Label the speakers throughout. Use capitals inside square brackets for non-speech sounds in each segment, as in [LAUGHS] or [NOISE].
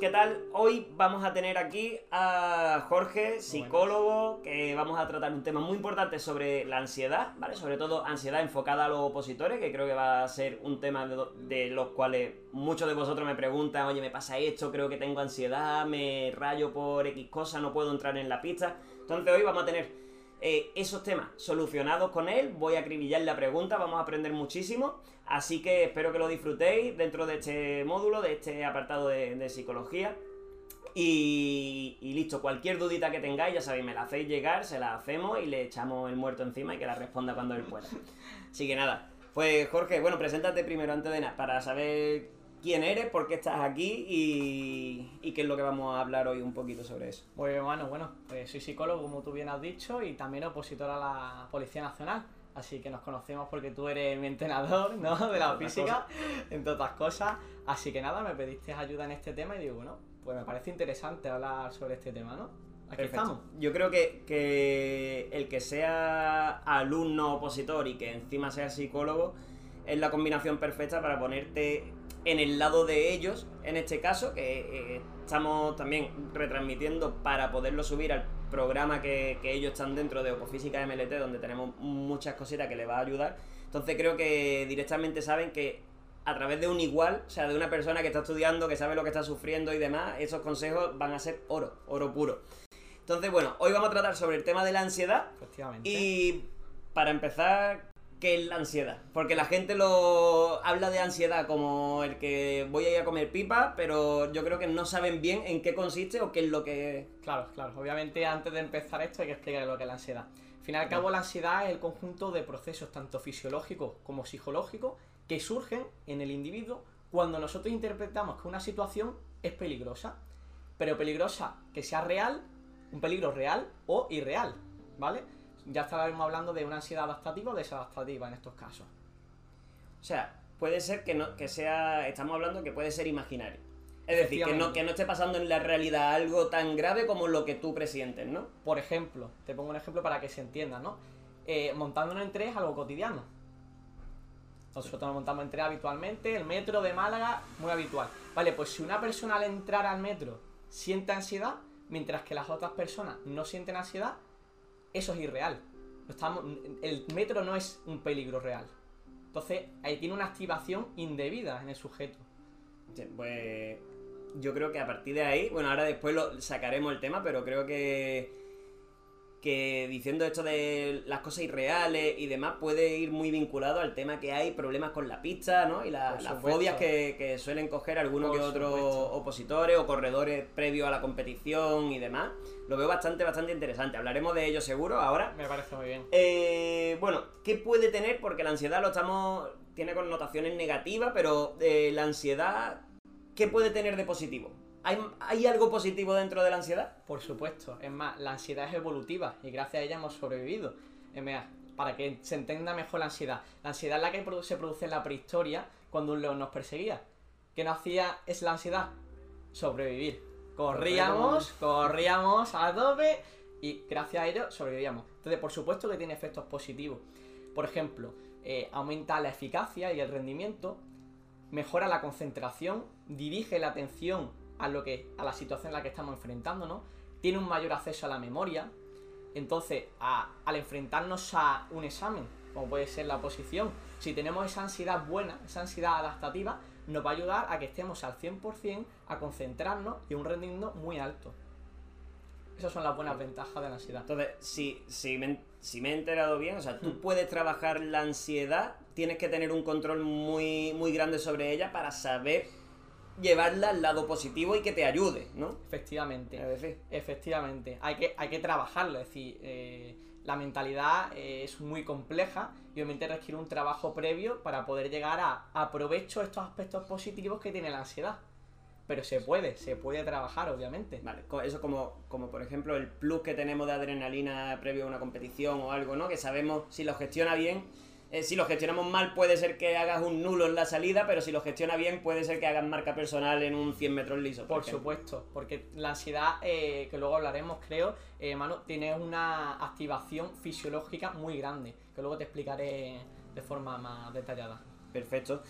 Speaker 1: ¿qué tal? Hoy vamos a tener aquí a Jorge, psicólogo, que vamos a tratar un tema muy importante sobre la ansiedad, ¿vale? Sobre todo ansiedad enfocada a los opositores, que creo que va a ser un tema de, de los cuales muchos de vosotros me preguntan, oye, me pasa esto, creo que tengo ansiedad, me rayo por X cosa, no puedo entrar en la pista. Entonces hoy vamos a tener eh, esos temas solucionados con él. Voy a acribillar la pregunta, vamos a aprender muchísimo. Así que espero que lo disfrutéis dentro de este módulo, de este apartado de, psicología. Y, listo, cualquier dudita que tengáis, ya sabéis, me la hacéis llegar, se la hacemos y le echamos el muerto encima y que la responda cuando él pueda. Así que nada, pues Jorge, bueno, preséntate primero antes de nada, para saber quién eres, por qué estás aquí y, qué es lo que vamos a hablar hoy un poquito sobre eso.
Speaker 2: Pues bueno, bueno, pues soy psicólogo, como tú bien has dicho, y también opositor a la Policía Nacional. Así que nos conocemos porque tú eres mi entrenador, ¿no? De la física, entre otras cosas. Así que nada, me pediste ayuda en este tema y digo, bueno, pues me parece interesante hablar sobre este tema, ¿no?
Speaker 1: Aquí estamos. Yo creo que, que el que sea alumno opositor y que encima sea psicólogo es la combinación perfecta para ponerte en el lado de ellos, en este caso, que eh, estamos también retransmitiendo para poderlo subir al programa que, ellos están dentro de Opofísica MLT, donde tenemos muchas cositas que les va a ayudar. Entonces creo que directamente saben que a través de un igual, o sea, de una persona que está estudiando, que sabe lo que está sufriendo y demás, esos consejos van a ser oro, oro puro. Entonces, bueno, hoy vamos a tratar sobre el tema de la ansiedad.
Speaker 2: Efectivamente.
Speaker 1: Y para empezar, ¿Qué es la ansiedad? Porque la gente lo habla de ansiedad como el que voy a ir a comer pipa, pero yo creo que no saben bien en qué consiste o qué es lo que...
Speaker 2: Claro, claro. Obviamente antes de empezar esto hay que explicar lo que es la ansiedad. Al fin y al cabo la ansiedad es el conjunto de procesos tanto fisiológicos como psicológicos que surgen en el individuo cuando nosotros interpretamos que una situación es peligrosa. Pero peligrosa que sea real, un peligro real o irreal, ¿vale? Ya estaremos hablando de una ansiedad adaptativa o desadaptativa en estos casos.
Speaker 1: O sea, puede ser que no, que sea, estamos hablando que puede ser imaginario. Es decir, que no, que no esté pasando en la realidad algo tan grave como lo que tú presientes, ¿no?
Speaker 2: Por ejemplo, te pongo un ejemplo para que se entienda, ¿no? Eh, montándonos en tren es algo cotidiano. Nosotros nos montamos en tren habitualmente, el metro de Málaga, muy habitual. Vale, pues si una persona al entrar al metro siente ansiedad, mientras que las otras personas no sienten ansiedad, eso es irreal. Estamos, el metro no es un peligro real. Entonces, ahí tiene una activación indebida en el sujeto.
Speaker 1: Pues yo creo que a partir de ahí, bueno, ahora después lo sacaremos el tema, pero creo que que diciendo esto de las cosas irreales y demás puede ir muy vinculado al tema que hay problemas con la pista, ¿no? Y las fobias que, suelen coger algunos que otros opositores o corredores previo a la competición y demás. Lo veo bastante, bastante interesante. Hablaremos de ello seguro ahora.
Speaker 2: Me parece muy bien.
Speaker 1: Eh, bueno, ¿qué puede tener? Porque la ansiedad lo estamos... tiene connotaciones negativas, pero eh, la ansiedad, ¿qué puede tener de positivo? ¿Hay, algo positivo dentro de la ansiedad?
Speaker 2: Por supuesto. Es más, la ansiedad es evolutiva y gracias a ella hemos sobrevivido. para que se entienda mejor la ansiedad. La ansiedad es la que se produce en la prehistoria cuando un león nos perseguía. ¿Qué nos hacía es la ansiedad? Sobrevivir. Corríamos, corríamos a tope y gracias a ello sobrevivíamos. Entonces, por supuesto que tiene efectos positivos. Por ejemplo, eh, aumenta la eficacia y el rendimiento, mejora la concentración, dirige la atención a, lo que, a la situación en la que estamos enfrentando, ¿no? Tiene un mayor acceso a la memoria. Entonces, al enfrentarnos a un examen, como puede ser la oposición, si tenemos esa ansiedad buena, esa ansiedad adaptativa, nos va a ayudar a que estemos al 100% a concentrarnos y un rendimiento muy alto. Esas son las buenas ventajas de la ansiedad.
Speaker 1: Entonces, si, si, me, si me he enterado bien, o sea, tú hmm. puedes trabajar la ansiedad, tienes que tener un control muy, muy grande sobre ella para saber llevarla al lado positivo y que te ayude, ¿no?
Speaker 2: Efectivamente. Efectivamente. Hay que, hay que trabajarlo. Es decir, eh, la mentalidad eh, es muy compleja y obviamente requiere un trabajo previo para poder llegar a aprovecho estos aspectos positivos que tiene la ansiedad. Pero se puede, se puede trabajar, obviamente.
Speaker 1: Vale, eso como, como por ejemplo el plus que tenemos de adrenalina previo a una competición o algo, ¿no? Que sabemos si lo gestiona bien eh, si lo gestionamos mal puede ser que hagas un nulo en la salida, pero si lo gestiona bien puede ser que hagas marca personal en un 100 metros liso.
Speaker 2: Por, supuesto, porque la ansiedad, eh, que luego hablaremos creo, eh, Manu, tiene una activación fisiológica muy grande, que luego te explicaré de forma más detallada.
Speaker 1: Perfecto.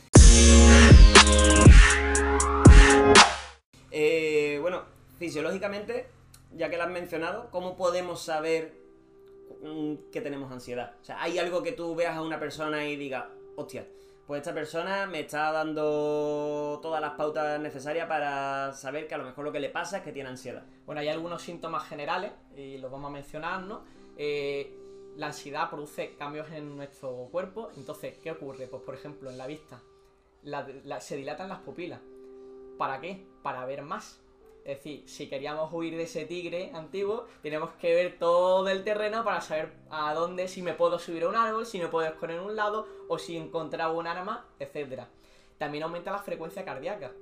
Speaker 1: fisiológicamente, ya que lo has mencionado, ¿cómo podemos saber que tenemos ansiedad? O sea, ¿hay algo que tú veas a una persona y digas, hostia, pues esta persona me está dando todas las pautas necesarias para saber que a lo mejor lo que le pasa es que tiene ansiedad?
Speaker 2: Bueno, hay algunos síntomas generales y los vamos a mencionar, ¿no? Eh, la ansiedad produce cambios en nuestro cuerpo. Entonces, ¿qué ocurre? Pues, por ejemplo, en la vista se dilatan las pupilas. ¿Para qué? Para ver más. Es decir, si queríamos huir de ese tigre antiguo, tenemos que ver todo el terreno para saber a dónde, si me puedo subir a un árbol, si me puedo esconder en un lado, o si encontraba un arma, etc. También aumenta la frecuencia cardíaca.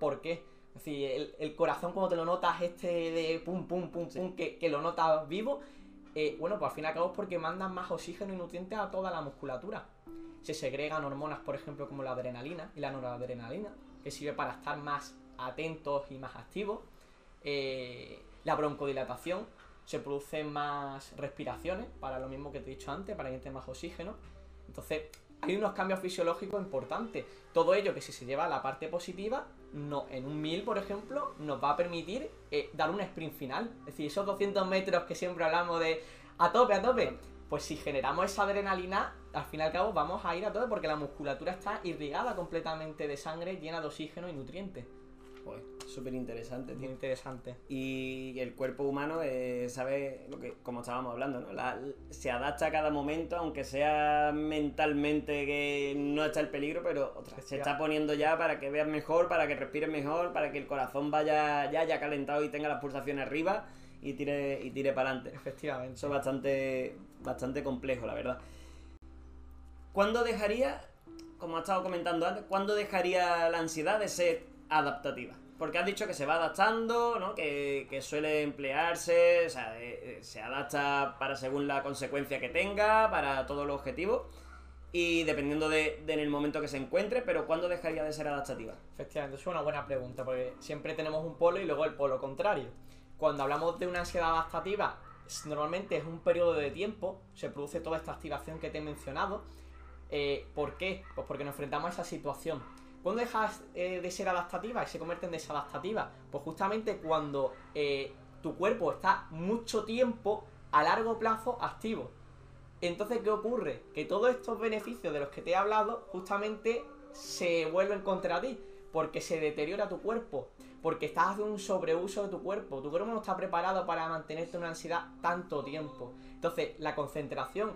Speaker 2: ¿Por qué? Es decir, el, el corazón cuando te lo notas este de pum, pum, pum,
Speaker 1: Sí.
Speaker 2: pum, que, que lo notas vivo, eh, bueno, pues al fin y al cabo es porque mandan más oxígeno y nutrientes a toda la musculatura. Se segregan hormonas, por ejemplo, como la adrenalina y la noradrenalina, que sirve para estar más atentos y más activos. Eh, la broncodilatación, se producen más respiraciones, para lo mismo que te he dicho antes, para que entre más oxígeno. Entonces, hay unos cambios fisiológicos importantes. Todo ello que si se lleva a la parte positiva, no, en un 1000, por ejemplo, nos va a permitir eh, dar un sprint final. Es decir, esos 200 metros que siempre hablamos de a tope, a tope. Pues si generamos esa adrenalina, al fin y al cabo vamos a ir a tope porque la musculatura está irrigada completamente de sangre, llena de oxígeno y nutrientes.
Speaker 1: Pues súper interesante,
Speaker 2: Muy
Speaker 1: tío.
Speaker 2: interesante.
Speaker 1: Y el cuerpo humano eh, sabe lo que, como estábamos hablando, ¿no? La- se adapta a cada momento, aunque sea mentalmente que no está el peligro, pero ostras, se está poniendo ya para que veas mejor, para que respires mejor, para que el corazón vaya ya haya calentado y tenga las pulsaciones arriba y tire y tire para adelante.
Speaker 2: Efectivamente.
Speaker 1: Eso es bastante, bastante complejo, la verdad. ¿Cuándo dejaría, como has estado comentando antes, cuándo dejaría la ansiedad de ser adaptativa? Porque has dicho que se va adaptando, ¿no? Que, que suele emplearse, o sea, eh, eh, se adapta para según la consecuencia que tenga, para todos los objetivos, y dependiendo de, de el momento que se encuentre, pero ¿cuándo dejaría de ser adaptativa?
Speaker 2: Efectivamente, es una buena pregunta, porque siempre tenemos un polo y luego el polo contrario. Cuando hablamos de una ansiedad adaptativa, normalmente es un periodo de tiempo, se produce toda esta activación que te he mencionado. Eh, ¿Por qué? Pues porque nos enfrentamos a esa situación. ¿Cuándo dejas eh, de ser adaptativa y se convierte en desadaptativa? Pues justamente cuando eh, tu cuerpo está mucho tiempo a largo plazo activo. Entonces, ¿qué ocurre? Que todos estos beneficios de los que te he hablado justamente se vuelven contra ti, porque se deteriora tu cuerpo, porque estás haciendo un sobreuso de tu cuerpo, tu cuerpo no está preparado para mantenerte en una ansiedad tanto tiempo. Entonces, la concentración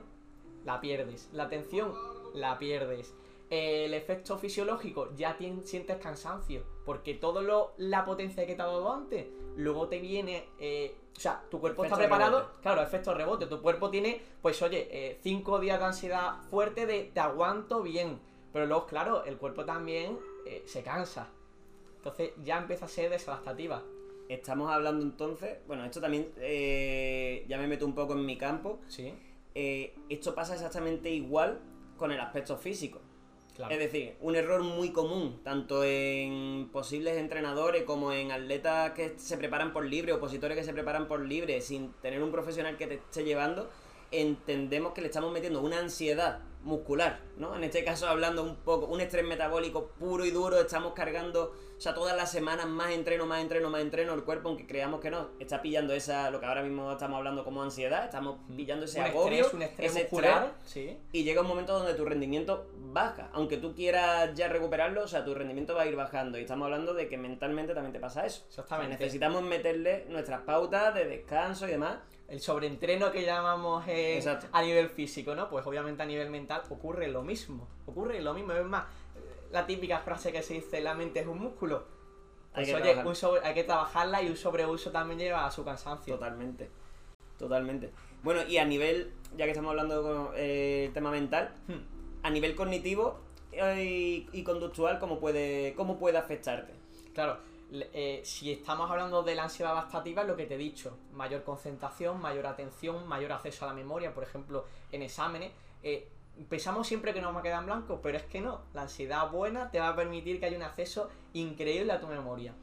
Speaker 2: la pierdes, la atención la pierdes. El efecto fisiológico, ya tien- sientes cansancio, porque todo lo, la potencia que te ha dado antes, luego te viene, eh, o sea, tu cuerpo
Speaker 1: Efecto
Speaker 2: está preparado,
Speaker 1: rebote.
Speaker 2: claro, efecto rebote, tu cuerpo tiene, pues oye, eh, cinco días de ansiedad fuerte de te aguanto bien, pero luego, claro, el cuerpo también eh, se cansa, entonces ya empieza a ser desadaptativa.
Speaker 1: Estamos hablando entonces, bueno, esto también eh, ya me meto un poco en mi campo,
Speaker 2: Sí,
Speaker 1: esto pasa exactamente igual con el aspecto físico. Es decir, un error muy común, tanto en posibles entrenadores como en atletas que se preparan por libre, opositores que se preparan por libre, sin tener un profesional que te esté llevando, entendemos que le estamos metiendo una ansiedad muscular, ¿no? En este caso hablando un poco, un estrés metabólico puro y duro, estamos cargando, o sea, todas las semanas más entreno, más entreno, más entreno, el cuerpo, aunque creamos que no, está pillando esa, lo que ahora mismo estamos hablando como ansiedad, estamos pillando ese
Speaker 2: un
Speaker 1: agobio,
Speaker 2: estrés, un estrés
Speaker 1: ese
Speaker 2: muscular, sí.
Speaker 1: y llega un momento donde tu rendimiento baja. Aunque tú quieras ya recuperarlo, o sea, tu rendimiento va a ir bajando. Y estamos hablando de que mentalmente también te pasa eso. O sea,
Speaker 2: Exactamente.
Speaker 1: necesitamos meterle nuestras pautas de descanso y demás.
Speaker 2: El sobreentreno que llamamos a nivel físico, ¿no? Pues obviamente a nivel mental ocurre lo mismo. Ocurre lo mismo. Es más, la típica frase que se dice, la mente es un músculo.
Speaker 1: Hay
Speaker 2: Pues
Speaker 1: que
Speaker 2: oye,
Speaker 1: trabajar.
Speaker 2: un sobre- hay que trabajarla y un sobreuso también lleva a su cansancio.
Speaker 1: Totalmente. Totalmente. Bueno, y a nivel, ya que estamos hablando del tema mental,
Speaker 2: Hmm.
Speaker 1: a nivel cognitivo eh, y, y conductual, ¿cómo puede, ¿cómo puede afectarte?
Speaker 2: Claro, eh, si estamos hablando de la ansiedad adaptativa, es lo que te he dicho, mayor concentración, mayor atención, mayor acceso a la memoria, por ejemplo, en exámenes. eh, pensamos siempre que nos va a quedar en blanco, pero es que no. La ansiedad buena te va a permitir que haya un acceso increíble a tu memoria.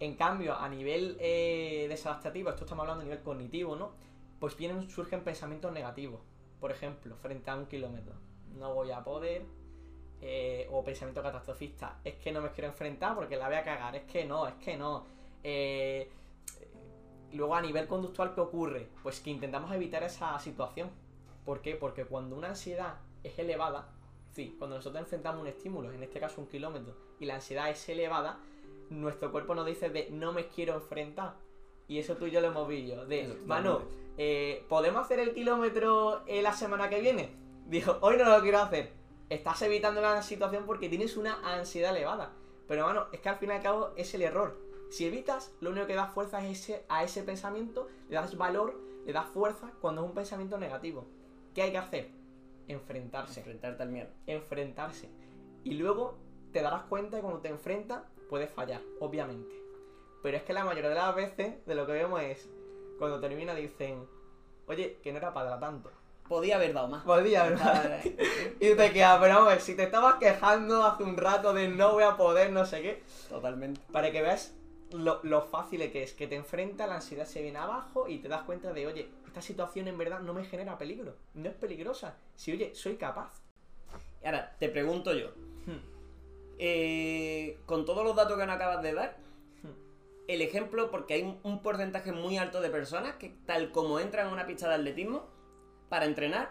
Speaker 2: En cambio, a nivel eh, desadaptativo, esto estamos hablando a nivel cognitivo, ¿no? Pues surgen pensamientos negativos. Por ejemplo, frente a un kilómetro. No voy a poder, eh, o pensamiento catastrofista, es que no me quiero enfrentar porque la voy a cagar, es que no, es que no. Eh, luego a nivel conductual, ¿qué ocurre? Pues que intentamos evitar esa situación. ¿Por qué? Porque cuando una ansiedad es elevada, sí, cuando nosotros enfrentamos un estímulo, en este caso un kilómetro, y la ansiedad es elevada, nuestro cuerpo nos dice de no me quiero enfrentar. Y eso tú y yo lo hemos visto. De, mano, eh, ¿podemos hacer el kilómetro eh, la semana que viene? Dijo, hoy no lo quiero hacer. Estás evitando la situación porque tienes una ansiedad elevada. Pero, mano, es que al fin y al cabo es el error. Si evitas, lo único que das fuerza es ese, a ese pensamiento, le das valor, le das fuerza cuando es un pensamiento negativo. ¿Qué hay que hacer? Enfrentarse.
Speaker 1: Enfrentarte al miedo.
Speaker 2: Enfrentarse. Y luego te darás cuenta que cuando te enfrentas puedes fallar, obviamente. Pero es que la mayoría de las veces de lo que vemos es, cuando termina dicen, oye, que no era para tanto.
Speaker 1: Podía haber dado más.
Speaker 2: Podía haber dado Y te quedas, pero vamos, si te estabas quejando hace un rato de no voy a poder, no sé qué.
Speaker 1: Totalmente.
Speaker 2: Para que veas lo, lo fácil que es, que te enfrenta, la ansiedad se viene abajo y te das cuenta de, oye, esta situación en verdad no me genera peligro, no es peligrosa. Si, oye, soy capaz.
Speaker 1: Y ahora, te pregunto yo, hmm. eh, con todos los datos que nos acabas de dar, hmm. el ejemplo, porque hay un porcentaje muy alto de personas que tal como entran a una pista de atletismo, para entrenar,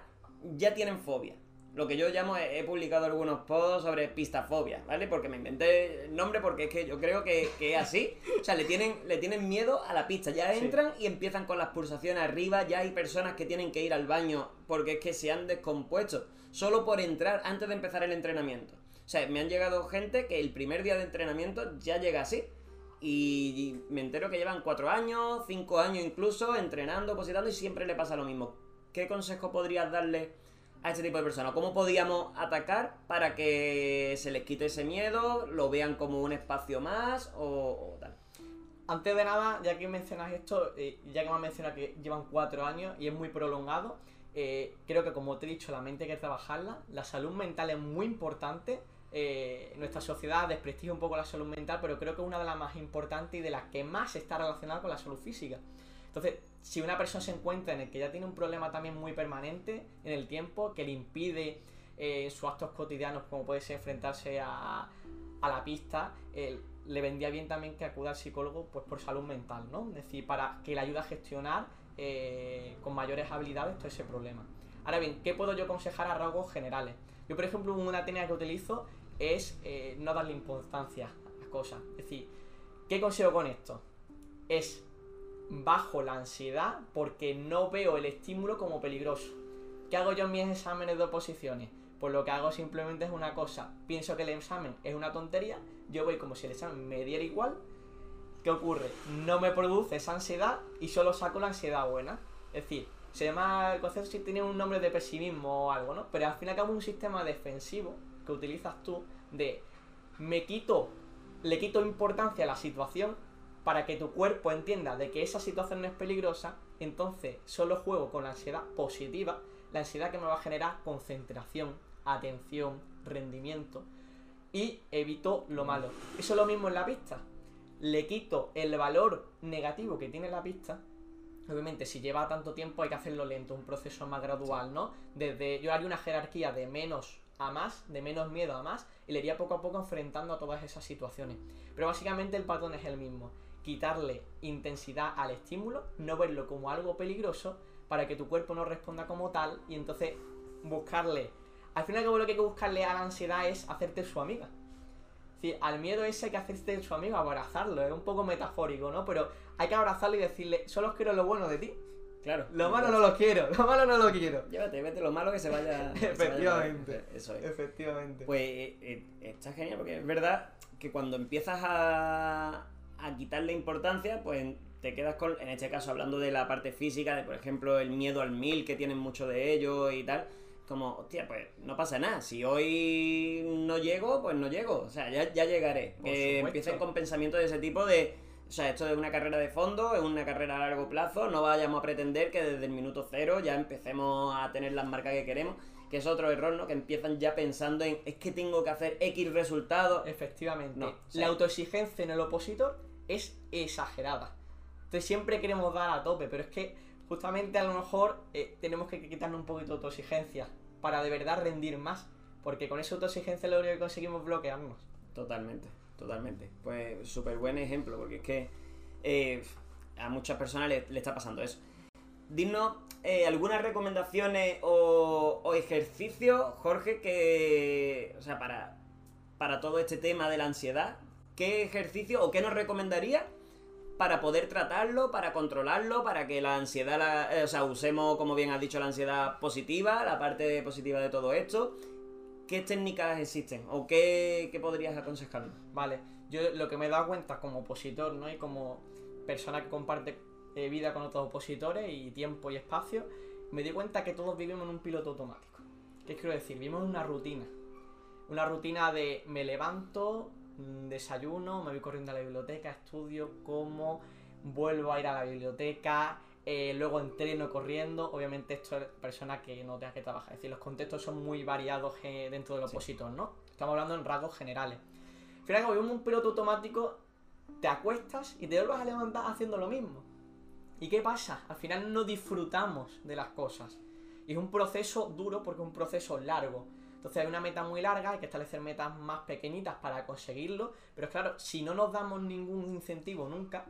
Speaker 1: ya tienen fobia lo que yo llamo, he, publicado algunos posts sobre pistafobia, ¿vale? Porque me inventé el nombre porque es que yo creo que, es así. O sea, le tienen, le tienen miedo a la pista. Ya entran y empiezan con las pulsaciones arriba. Ya hay personas que tienen que ir al baño porque es que se han descompuesto. Solo por entrar antes de empezar el entrenamiento. O sea, me han llegado gente que el primer día de entrenamiento ya llega así. Y me entero que llevan cuatro años, cinco años incluso, entrenando, positando y siempre le pasa lo mismo. ¿Qué consejo podrías darle a este tipo de personas? ¿Cómo podíamos atacar para que se les quite ese miedo, lo vean como un espacio más o, tal?
Speaker 2: Antes de nada, ya que mencionas esto, eh, ya que me has mencionado que llevan cuatro años y es muy prolongado, eh, creo que como te he dicho, la mente hay que trabajarla, la salud mental es muy importante. Eh, nuestra sociedad desprestigia un poco la salud mental, pero creo que es una de las más importantes y de las que más está relacionada con la salud física. Entonces, si una persona se encuentra en el que ya tiene un problema también muy permanente en el tiempo, que le impide eh, sus actos cotidianos, como puede ser enfrentarse a, la pista, le vendría bien también que acuda al psicólogo pues por salud mental, ¿no? Es decir, para que le ayude a gestionar eh, con mayores habilidades todo ese problema. Ahora bien, ¿qué puedo yo aconsejar a rasgos generales? Yo, por ejemplo, una técnica que utilizo es eh, no darle importancia a las cosas. Es decir, ¿qué consigo con esto? Es bajo la ansiedad porque no veo el estímulo como peligroso. ¿Qué hago yo en mis exámenes de oposiciones? Pues lo que hago simplemente es una cosa. Pienso que el examen es una tontería, yo voy como si el examen me diera igual. ¿Qué ocurre? No me produce esa ansiedad y solo saco la ansiedad buena. Es decir, se llama, el concepto si tiene un nombre de pesimismo o algo, ¿no? Pero al fin y al cabo un sistema defensivo que utilizas tú de me quito, le quito importancia a la situación para que tu cuerpo entienda de que esa situación no es peligrosa, entonces solo juego con la ansiedad positiva, la ansiedad que me va a generar concentración, atención, rendimiento y evito lo malo. Eso es lo mismo en la pista. Le quito el valor negativo que tiene la pista. Obviamente, si lleva tanto tiempo hay que hacerlo lento, un proceso más gradual, ¿no? Desde yo haría una jerarquía de menos a más, de menos miedo a más, y le iría poco a poco enfrentando a todas esas situaciones. Pero básicamente el patrón es el mismo quitarle intensidad al estímulo, no verlo como algo peligroso para que tu cuerpo no responda como tal y entonces buscarle... Al final lo que hay que buscarle a la ansiedad es hacerte su amiga. Es al miedo ese hay que hacerte su amigo, abrazarlo, es un poco metafórico, ¿no? Pero hay que abrazarlo y decirle, solo quiero lo bueno de ti.
Speaker 1: Claro.
Speaker 2: Lo malo no lo quiero, lo malo no lo quiero.
Speaker 1: Llévate, vete lo malo que se vaya. [LAUGHS]
Speaker 2: Efectivamente. Eso es. Efectivamente.
Speaker 1: Pues eh, eh, está genial porque es verdad que cuando empiezas a, a quitarle importancia, pues te quedas con, en este caso hablando de la parte física, de por ejemplo el miedo al mil, que tienen mucho de ellos y tal, como, hostia, pues no pasa nada, si hoy no llego, pues no llego, o sea, ya, ya llegaré. Que empiecen con pensamientos de ese tipo de, o sea, esto es una carrera de fondo, es una carrera a largo plazo, no vayamos a pretender que desde el minuto cero ya empecemos a tener las marcas que queremos que es otro error, ¿no? Que empiezan ya pensando en, es que tengo que hacer X resultados.
Speaker 2: Efectivamente. la autoexigencia en el opositor es exagerada. Entonces siempre queremos dar a tope, pero es que justamente a lo mejor eh, tenemos que quitarnos un poquito de autoexigencia para de verdad rendir más, porque con esa autoexigencia lo único que conseguimos bloquearnos.
Speaker 1: Totalmente, totalmente. Pues súper buen ejemplo, porque es que eh, a muchas personas le, está pasando eso. Dinos eh, algunas recomendaciones o, o, ejercicios, Jorge, que, o sea, para, para todo este tema de la ansiedad, ¿qué ejercicio o qué nos recomendaría para poder tratarlo, para controlarlo, para que la ansiedad, eh, o sea, usemos, como bien has dicho, la ansiedad positiva, la parte positiva de todo esto? ¿Qué técnicas existen o qué, podrías aconsejarnos?
Speaker 2: Vale, yo lo que me he dado cuenta como opositor, ¿no? Y como persona que comparte eh, vida con otros opositores y tiempo y espacio, me di cuenta que todos vivimos en un piloto automático. ¿Qué quiero decir? Vivimos en una rutina. Una rutina de me levanto, desayuno, me voy corriendo a la biblioteca, estudio, como, vuelvo a ir a la biblioteca, eh, luego entreno corriendo. Obviamente esto es persona que no tenga que trabajar. Es decir, los contextos son muy variados eh, dentro del opositor, ¿no? Estamos hablando en rasgos generales. Fíjate que vivimos un piloto automático, te acuestas y te vuelves a levantar haciendo lo mismo. ¿Y qué pasa? Al final no disfrutamos de las cosas. Y es un proceso duro porque es un proceso largo. Entonces hay una meta muy larga, hay que establecer metas más pequeñitas para conseguirlo. Pero claro, si no nos damos ningún incentivo nunca,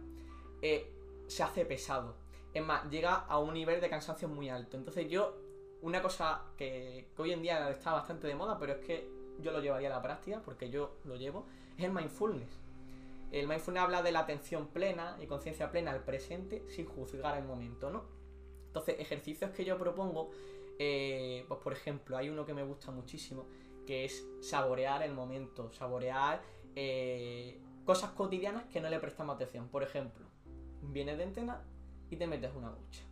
Speaker 2: eh, se hace pesado. Es más, llega a un nivel de cansancio muy alto. Entonces yo, una cosa que, que hoy en día está bastante de moda, pero es que yo lo llevaría a la práctica, porque yo lo llevo, es el mindfulness. El mindfulness habla de la atención plena y conciencia plena al presente sin juzgar el momento, ¿no? Entonces, ejercicios que yo propongo, eh, pues por ejemplo, hay uno que me gusta muchísimo, que es saborear el momento, saborear eh, cosas cotidianas que no le prestamos atención. Por ejemplo, vienes de entrenar y te metes una ducha.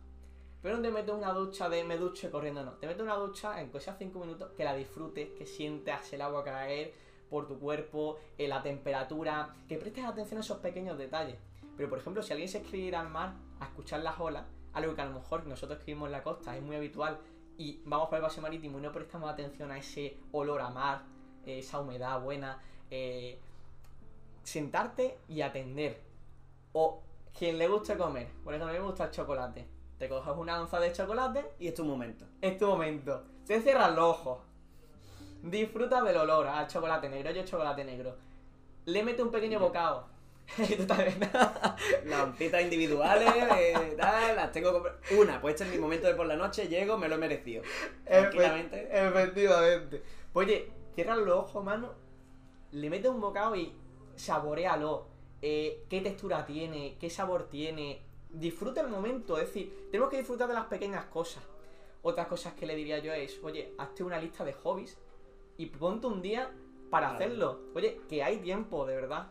Speaker 2: Pero no te metes una ducha de me duche corriendo, no. Te metes una ducha en sea 5 minutos, que la disfrutes, que sientas el agua caer, por tu cuerpo, eh, la temperatura, que prestes atención a esos pequeños detalles. Pero por ejemplo, si alguien se escribe al mar a escuchar las olas, algo que a lo mejor nosotros escribimos en la costa es muy habitual y vamos por el base marítimo y no prestamos atención a ese olor a mar, eh, esa humedad buena, eh, sentarte y atender. O quien le guste comer, por ejemplo, a mí me gusta el chocolate. Te coges una onza de chocolate
Speaker 1: y es tu momento.
Speaker 2: Es tu momento. Te cierras los ojos, Disfruta del olor al chocolate negro. Yo chocolate negro. Le mete un pequeño bocado. [LAUGHS] [LAUGHS]
Speaker 1: Las onzitas individuales, eh, tal, las tengo Una, pues este es mi momento de por la noche, llego, me lo he merecido.
Speaker 2: Tranquilamente. Efectivamente. Pues oye, cierra los ojos, mano. Le mete un bocado y saborealo. Eh, qué textura tiene, qué sabor tiene. Disfruta el momento, es decir, tenemos que disfrutar de las pequeñas cosas. Otras cosas que le diría yo es, oye, hazte una lista de hobbies y ponte un día para hacerlo. Oye, que hay tiempo, de verdad.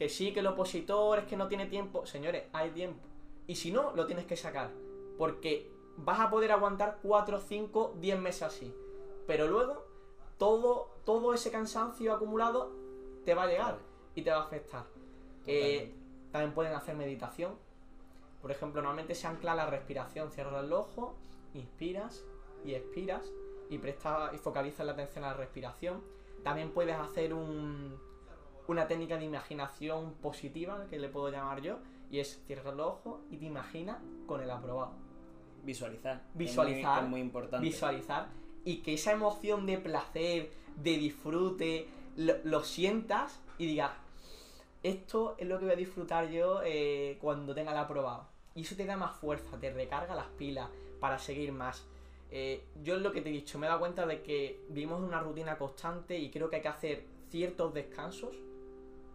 Speaker 2: Que sí, que el opositor es que no tiene tiempo. Señores, hay tiempo. Y si no, lo tienes que sacar. Porque vas a poder aguantar 4, 5, 10 meses así. Pero luego, todo, todo ese cansancio acumulado te va a llegar y te va a afectar. Eh, también pueden hacer meditación. Por ejemplo, normalmente se ancla la respiración. Cierras el ojo, inspiras y expiras y presta y focaliza la atención a la respiración. También puedes hacer un, una técnica de imaginación positiva, que le puedo llamar yo, y es cierra los ojos y te imaginas con el aprobado.
Speaker 1: Visualizar.
Speaker 2: Visualizar.
Speaker 1: Es muy, importante.
Speaker 2: Visualizar. Y que esa emoción de placer, de disfrute, lo, sientas y digas, esto es lo que voy a disfrutar yo eh, cuando tenga el aprobado. Y eso te da más fuerza, te recarga las pilas para seguir más. Eh, yo es lo que te he dicho, me he dado cuenta de que vivimos una rutina constante y creo que hay que hacer ciertos descansos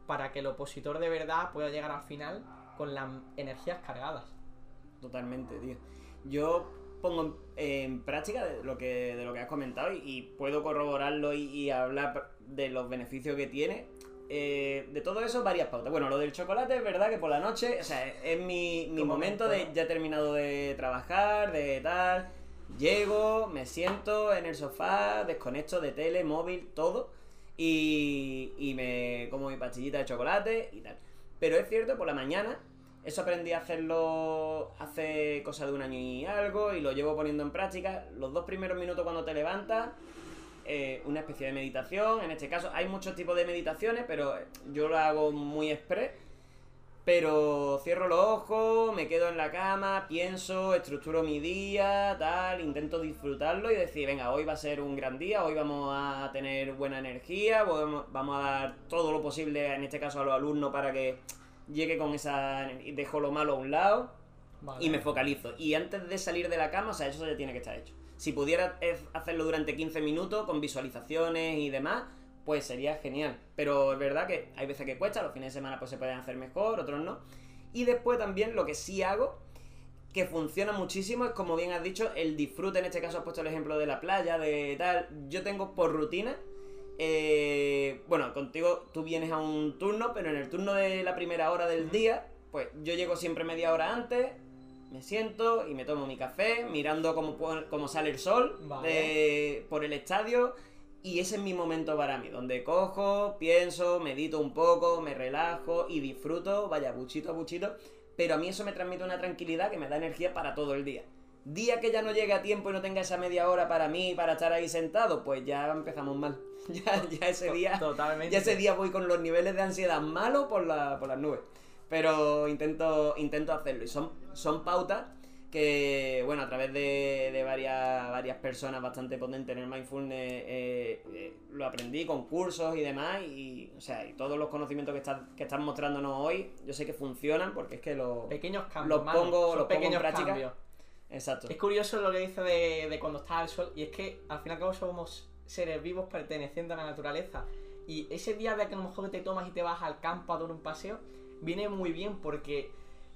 Speaker 2: para que el opositor de verdad pueda llegar al final con las energías cargadas.
Speaker 1: Totalmente, tío. Yo pongo en, práctica de lo que, de lo que has comentado y, puedo corroborarlo y, hablar de los beneficios que tiene. Eh, de todo eso, varias pautas. Bueno, lo del chocolate es verdad que por la noche, o sea, es mi, mi momento de ya he terminado de trabajar, de tal Llego, me siento en el sofá, desconecto de tele, móvil, todo. Y, me como mi pastillita de chocolate y tal. Pero es cierto, por la mañana, eso aprendí a hacerlo hace cosa de un año y algo y lo llevo poniendo en práctica. Los dos primeros minutos cuando te levantas, eh, una especie de meditación. En este caso hay muchos tipos de meditaciones, pero yo lo hago muy express pero cierro los ojos, me quedo en la cama, pienso, estructuro mi día, tal, intento disfrutarlo y decir, venga, hoy va a ser un gran día, hoy vamos a tener buena energía, vamos a dar todo lo posible, en este caso a los alumnos, para que llegue con esa... dejo lo malo a un lado
Speaker 2: Vale.
Speaker 1: y me focalizo. Y antes de salir de la cama, o sea, eso ya tiene que estar hecho. Si pudiera eh, hacerlo durante 15 minutos con visualizaciones y demás, pues sería genial. Pero es verdad que hay veces que cuesta, los fines de semana pues se pueden hacer mejor, otros no. Y después también lo que sí hago, que funciona muchísimo, es como bien has dicho, el disfrute, en este caso has puesto el ejemplo de la playa, de tal. Yo tengo por rutina, eh, bueno, contigo tú vienes a un turno, pero en el turno de la primera hora del día, pues yo llego siempre media hora antes, me siento y me tomo mi café, mirando cómo, cómo sale el sol
Speaker 2: Vale.
Speaker 1: de- por el estadio. Y ese es mi momento para mí, donde cojo, pienso, medito un poco, me relajo y disfruto, vaya, buchito a buchito. Pero a mí eso me transmite una tranquilidad que me da energía para todo el día. Día que ya no llegue a tiempo y no tenga esa media hora para mí, para estar ahí sentado, pues ya empezamos mal. [LAUGHS] Ya, ya ese día
Speaker 2: Totalmente.
Speaker 1: ya ese día voy con los niveles de ansiedad malos por, la, por las nubes. Pero intento, intento hacerlo. Y son, son pautas que, bueno, a través de, de varias, varias personas bastante potentes en el mindfulness eh, eh, lo aprendí con cursos y demás. Y, o sea, y todos los conocimientos que están, que están mostrándonos hoy, yo sé que funcionan porque es que lo...
Speaker 2: Pequeños cambios.
Speaker 1: Los pongo-
Speaker 2: son
Speaker 1: los pongo en
Speaker 2: pequeños
Speaker 1: práctica.
Speaker 2: cambios.
Speaker 1: Exacto.
Speaker 2: Es curioso lo que dice de, de cuando está el sol, y es que al fin y al cabo somos seres vivos pertenecientes a la naturaleza. Y ese día de que a lo mejor te tomas y te vas al campo a dar un paseo, viene muy bien porque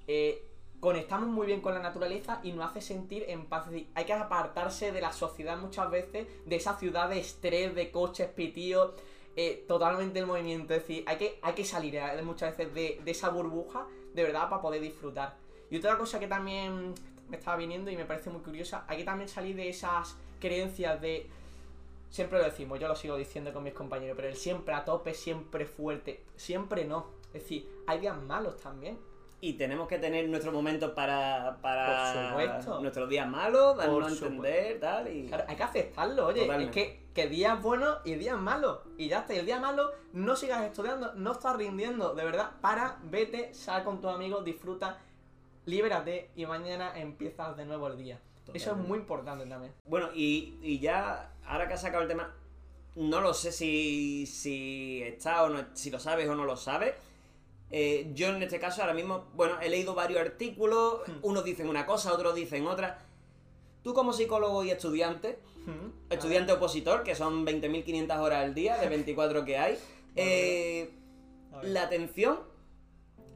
Speaker 2: eh, conectamos muy bien con la naturaleza y nos hace sentir en paz. Es decir, hay que apartarse de la sociedad muchas veces, de esa ciudad de estrés, de coches, pitíos, eh, totalmente el movimiento. Es decir, hay que, hay que salir eh, muchas veces de, de esa burbuja, de verdad, para poder disfrutar. Y otra cosa que también me estaba viniendo y me parece muy curiosa, hay que también salir de esas creencias de... Siempre lo decimos, yo lo sigo diciendo con mis compañeros, pero el siempre a tope, siempre fuerte, siempre no. Es decir, hay días malos también.
Speaker 1: Y tenemos que tener nuestro momento para, para nuestros días malos, darnos a entender, tal. Y...
Speaker 2: Claro, hay que aceptarlo, oye.
Speaker 1: Totalmente.
Speaker 2: Es que, que días buenos y días malos. Y ya está. Y el día malo, no sigas estudiando, no estás rindiendo. De verdad, para, vete, sal con tus amigos, disfruta, libérate y mañana empiezas de nuevo el día. Eso es muy importante también.
Speaker 1: Bueno, y, y ya, ahora que has sacado el tema, no lo sé si, si está o no, si lo sabes o no lo sabes. Eh, yo en este caso ahora mismo, bueno, he leído varios artículos,
Speaker 2: Hmm.
Speaker 1: unos dicen una cosa, otros dicen otra. Tú como psicólogo y estudiante,
Speaker 2: Mm,
Speaker 1: estudiante opositor, que son 20.500 horas al día, de 24 que hay, [LAUGHS] eh, la atención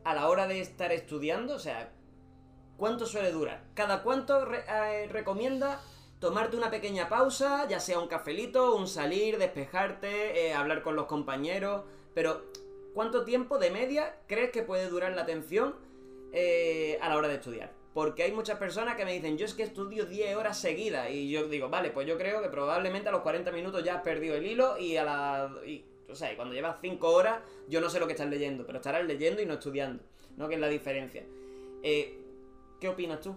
Speaker 1: a la hora de estar estudiando, o sea, ¿cuánto suele durar? ¿Cada cuánto re- eh, recomienda tomarte una pequeña pausa, ya sea un cafelito, un salir, despejarte, eh, hablar con los compañeros? Pero, ¿cuánto tiempo de media crees que puede durar la atención eh, a la hora de estudiar? Porque hay muchas personas que me dicen, yo es que estudio 10 horas seguidas. Y yo digo, vale, pues yo creo que probablemente a los 40 minutos ya has perdido el hilo y a la... y- o sea, cuando llevas 5 horas, yo no sé lo que estás leyendo, pero estarás leyendo y no estudiando. ¿No? Que es la diferencia. Eh, ¿Qué opinas tú?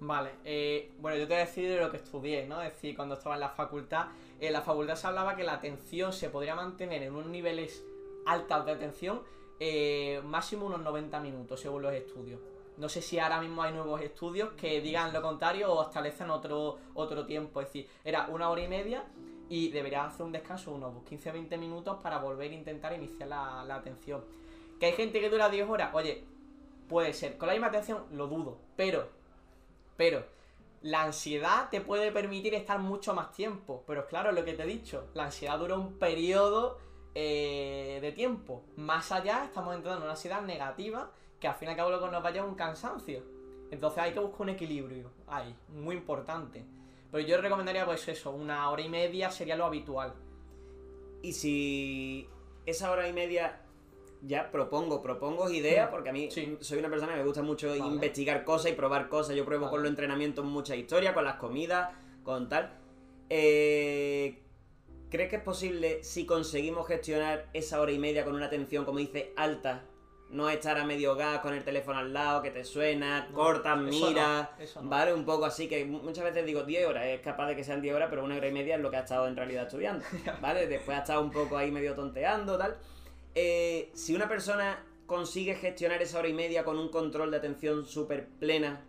Speaker 2: Vale, eh, bueno, yo te voy a decir de lo que estudié, ¿no? Es decir, cuando estaba en la facultad, en la facultad se hablaba que la atención se podría mantener en unos niveles altos de atención, eh, máximo unos 90 minutos, según los estudios. No sé si ahora mismo hay nuevos estudios que digan lo contrario o establecen otro, otro tiempo. Es decir, era una hora y media y deberías hacer un descanso de unos 15-20 minutos para volver a intentar iniciar la, la atención. Que hay gente que dura 10 horas, oye, puede ser. Con la misma atención lo dudo, pero pero la ansiedad te puede permitir estar mucho más tiempo. Pero claro, lo que te he dicho, la ansiedad dura un periodo eh, de tiempo. Más allá estamos entrando en una ansiedad negativa que al fin y al cabo que nos vaya es un cansancio. Entonces hay que buscar un equilibrio ahí, muy importante. Pero yo recomendaría pues eso, una hora y media sería lo habitual.
Speaker 1: Y si esa hora y media ya propongo, propongo ideas, porque a mí
Speaker 2: Sí.
Speaker 1: soy una persona que me gusta mucho
Speaker 2: Vale.
Speaker 1: investigar cosas y probar cosas. Yo pruebo
Speaker 2: Vale.
Speaker 1: con los entrenamientos mucha historia, con las comidas, con tal. Eh, ¿Crees que es posible si conseguimos gestionar esa hora y media con una atención, como dice, alta? No estar a medio gas con el teléfono al lado, que te suena,
Speaker 2: No,
Speaker 1: cortas,
Speaker 2: no, eso no.
Speaker 1: ¿vale? Un poco así, que muchas veces digo 10 horas, es capaz de que sean 10 horas, pero una hora y media es lo que ha estado en realidad estudiando, [LAUGHS] ¿vale? Después ha estado un poco ahí medio tonteando, tal. Eh, si una persona consigue gestionar esa hora y media con un control de atención súper plena,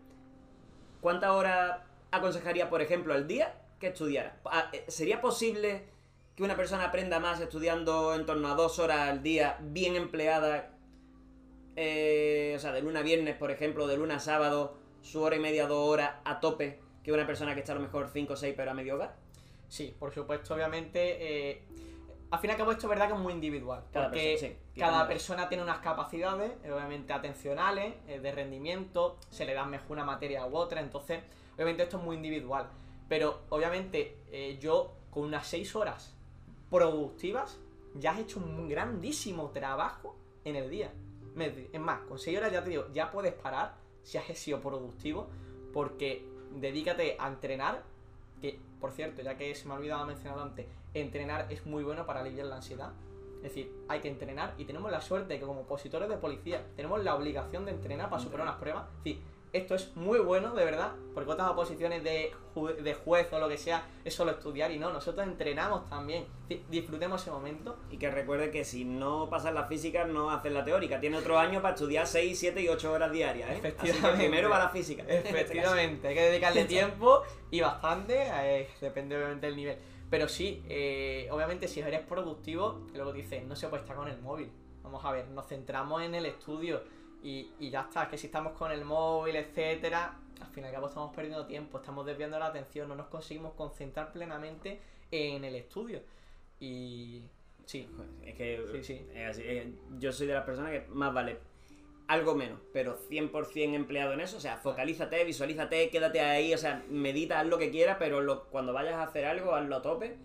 Speaker 1: ¿cuántas horas aconsejaría, por ejemplo, al día que estudiara? Ah, eh, ¿Sería posible que una persona aprenda más estudiando en torno a dos horas al día, bien empleada, eh, o sea, de luna a viernes, por ejemplo, de luna a sábado, su hora y media, dos horas a tope, que una persona que está a lo mejor 5 o 6 pero a medio hogar?
Speaker 2: Sí, por supuesto, obviamente. eh, al fin y al cabo, esto es verdad que es muy individual.
Speaker 1: Cada
Speaker 2: porque
Speaker 1: persona, sí,
Speaker 2: cada persona tiene unas capacidades, eh, obviamente atencionales, eh, de rendimiento, se le da mejor una materia u otra, entonces, obviamente, esto es muy individual. Pero, obviamente, yo con unas 6 horas productivas, ya has hecho un grandísimo trabajo en el día. Es más, con 6 horas ya te digo, ya puedes parar si has sido productivo, porque dedícate a entrenar, que por cierto, ya que se me ha olvidado mencionarlo antes, entrenar es muy bueno para aliviar la ansiedad. Es decir, hay que entrenar y tenemos la suerte de que como opositores de policía tenemos la obligación de entrenar para superar unas pruebas. Es decir, esto es muy bueno, de verdad, porque otras oposiciones de, ju- de juez o lo que sea es solo estudiar y no, nosotros entrenamos también. Disfrutemos ese momento
Speaker 1: Y que recuerde que si no pasas la física, no haces la teórica. Tiene otro año para estudiar 6, 7 y 8 horas diarias, ¿eh? Así que
Speaker 2: Efectivamente.
Speaker 1: primero va la física.
Speaker 2: Efectivamente, hay que dedicarle [LAUGHS] tiempo y bastante, eh, depende obviamente del nivel. Pero sí, eh, obviamente si eres productivo, luego dices, no se puede estar con el móvil. Vamos a ver, nos centramos en el estudio y, y ya está, que si estamos con el móvil, etcétera, al fin y al cabo estamos perdiendo tiempo, estamos desviando la atención, no nos conseguimos concentrar plenamente en el estudio. Y sí,
Speaker 1: Es que
Speaker 2: Sí, sí.
Speaker 1: es así, yo soy de las personas que más vale algo menos, pero 100% empleado en eso. O sea, focalízate, visualízate, quédate ahí, o sea, medita, haz lo que quieras, pero lo- cuando vayas a hacer algo, hazlo a tope,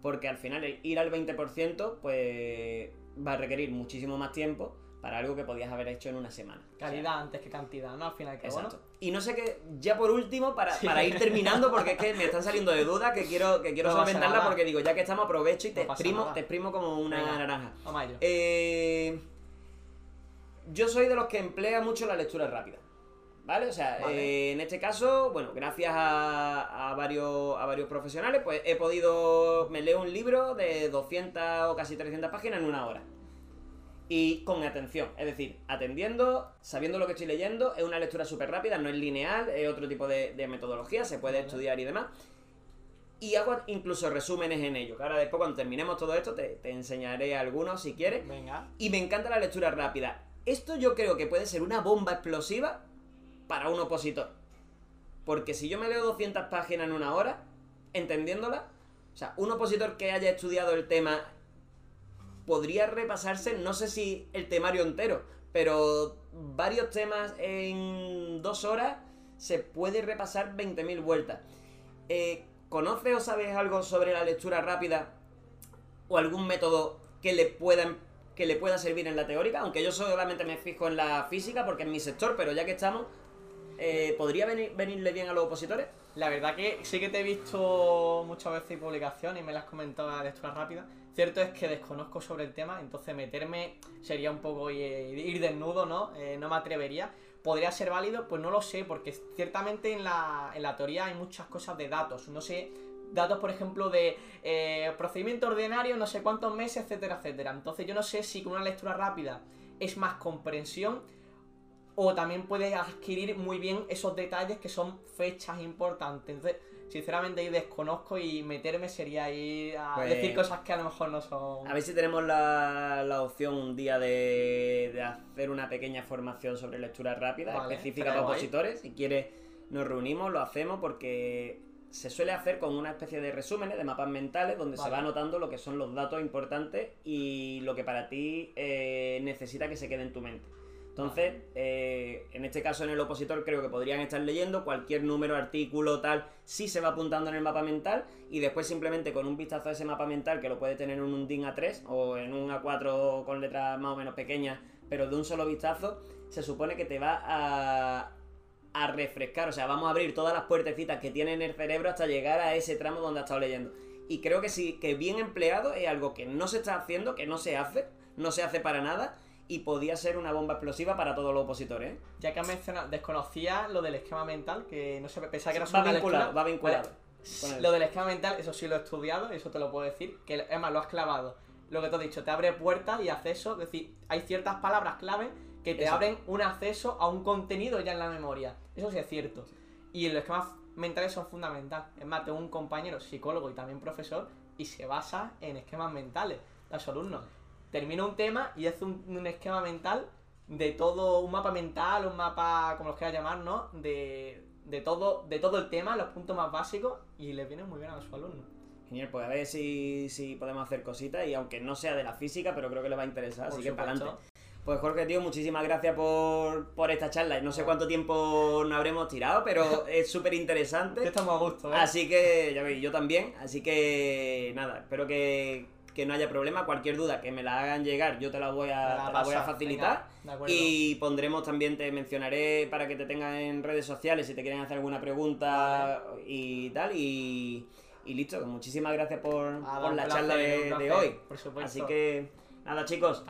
Speaker 1: porque al final el ir al 20%, pues va a requerir muchísimo más tiempo para algo que podías haber hecho en una semana. O sea,
Speaker 2: calidad antes que cantidad, ¿no? Al fin y al cabo, ¿no?
Speaker 1: Exacto. Y no sé qué, ya por último, para,
Speaker 2: Sí.
Speaker 1: para ir terminando, porque es que me están saliendo de dudas que quiero, que quiero
Speaker 2: No
Speaker 1: solventarla, porque digo, ya que estamos, aprovecho y te
Speaker 2: No
Speaker 1: exprimo,
Speaker 2: nada.
Speaker 1: te exprimo como una
Speaker 2: Venga.
Speaker 1: naranja.
Speaker 2: Vamos a ello.
Speaker 1: Eh, yo soy de los que emplea mucho la lectura rápida. ¿Vale? O sea,
Speaker 2: Vale.
Speaker 1: eh, en este caso, bueno, gracias a, a varios, a varios profesionales, pues he podido. Me leo un libro de 200 o casi 300 páginas en una hora. Y con atención, es decir, atendiendo, sabiendo lo que estoy leyendo, es una lectura súper rápida, no es lineal, es otro tipo de, de metodología, se puede
Speaker 2: Vale.
Speaker 1: estudiar y demás. Y hago incluso resúmenes en ello, que ahora después cuando terminemos todo esto te, te enseñaré algunos si quieres.
Speaker 2: Venga.
Speaker 1: Y me encanta la lectura rápida. Esto yo creo que puede ser una bomba explosiva para un opositor. Porque si yo me leo 200 páginas en una hora, entendiéndola, o sea, un opositor que haya estudiado el tema podría repasarse, no sé si el temario entero, pero varios temas en dos horas se puede repasar 20.000 vueltas. Eh, ¿Conoces o sabes algo sobre la lectura rápida o algún método que le pueda que le pueda servir en la teórica? Aunque yo solamente me fijo en la física porque es mi sector, pero ya que estamos, eh, ¿podría venir, venirle bien a los opositores?
Speaker 2: La verdad que sí que te he visto muchas veces publicaciones y me las has comentado a lectura rápida. Cierto es que desconozco sobre el tema, entonces meterme sería un poco ir, ir desnudo, ¿no? Eh, no me atrevería. ¿Podría ser válido? Pues no lo sé, porque ciertamente en la, en la teoría hay muchas cosas de datos. No sé, datos, por ejemplo, de eh, procedimiento ordinario, no sé cuántos meses, etcétera, etcétera. Entonces yo no sé si con una lectura rápida es más comprensión o también puedes adquirir muy bien esos detalles que son fechas importantes. Entonces, sinceramente ahí desconozco y meterme sería ir a
Speaker 1: Pues-
Speaker 2: decir cosas que a lo mejor no son...
Speaker 1: A ver si tenemos la, la opción un día de, de hacer una pequeña formación sobre lectura rápida,
Speaker 2: Vale,
Speaker 1: específica para opositores. Si quieres, nos reunimos, lo hacemos porque se suele hacer con una especie de resúmenes, de mapas mentales, donde se va anotando lo que son los datos importantes y lo que para ti eh, necesita que se quede en tu mente. Entonces, eh, en este caso en el opositor creo que podrían estar leyendo cualquier número, artículo, tal, sí se va apuntando en el mapa mental y después simplemente con un vistazo a ese mapa mental que lo puede tener en un DIN A3 o en un A4 con letras más o menos pequeñas, pero de un solo vistazo, se supone que te va a, a refrescar, o sea, vamos a abrir todas las puertecitas que tiene en el cerebro hasta llegar a ese tramo donde ha estado leyendo. Y creo que sí, que bien empleado es algo que no se está haciendo, que no se hace, no se hace para nada y podía ser una bomba explosiva para todos los opositores. ¿eh?
Speaker 2: Ya que has mencionado, desconocía lo del esquema mental, que no sé, pensaba que era
Speaker 1: va
Speaker 2: solo una
Speaker 1: vinculado, va vinculado.
Speaker 2: Vale. Lo del esquema mental, eso sí lo he estudiado, eso te lo puedo decir, que además lo has clavado. Lo que te he dicho, te abre puertas y acceso, es decir, hay ciertas palabras clave que te
Speaker 1: Eso.
Speaker 2: abren un acceso a un contenido ya en la memoria. Eso sí es cierto. Y los esquemas mentales son fundamentales. Es más, tengo un compañero psicólogo y también profesor y se basa en esquemas mentales de su alumnos. Termina un tema y hace un, un esquema mental de todo, un mapa mental, un mapa, como los quieras llamar, ¿no? De, de, todo, de todo el tema, los puntos más básicos, y les viene muy bien a sus alumnos.
Speaker 1: Genial, pues a ver si, si podemos hacer cositas y aunque no sea de la física, pero creo que le va a interesar,
Speaker 2: Por
Speaker 1: así que para adelante. Pues Jorge, tío, muchísimas gracias por, por esta charla. No sé cuánto tiempo nos habremos tirado, pero [LAUGHS] es súper interesante.
Speaker 2: Estamos a gusto, ¿eh?
Speaker 1: Así que, ya veis, yo también. Así que, nada, espero que, que no haya problema. Cualquier duda que me la hagan llegar, yo te la voy a,
Speaker 2: La
Speaker 1: te la voy a facilitar.
Speaker 2: venga.
Speaker 1: Y pondremos también, te mencionaré para que te tengan en redes sociales si te quieren hacer alguna pregunta y tal. Y, y listo, muchísimas gracias por, por la charla de, hoy.
Speaker 2: Por supuesto.
Speaker 1: Así que, nada, chicos.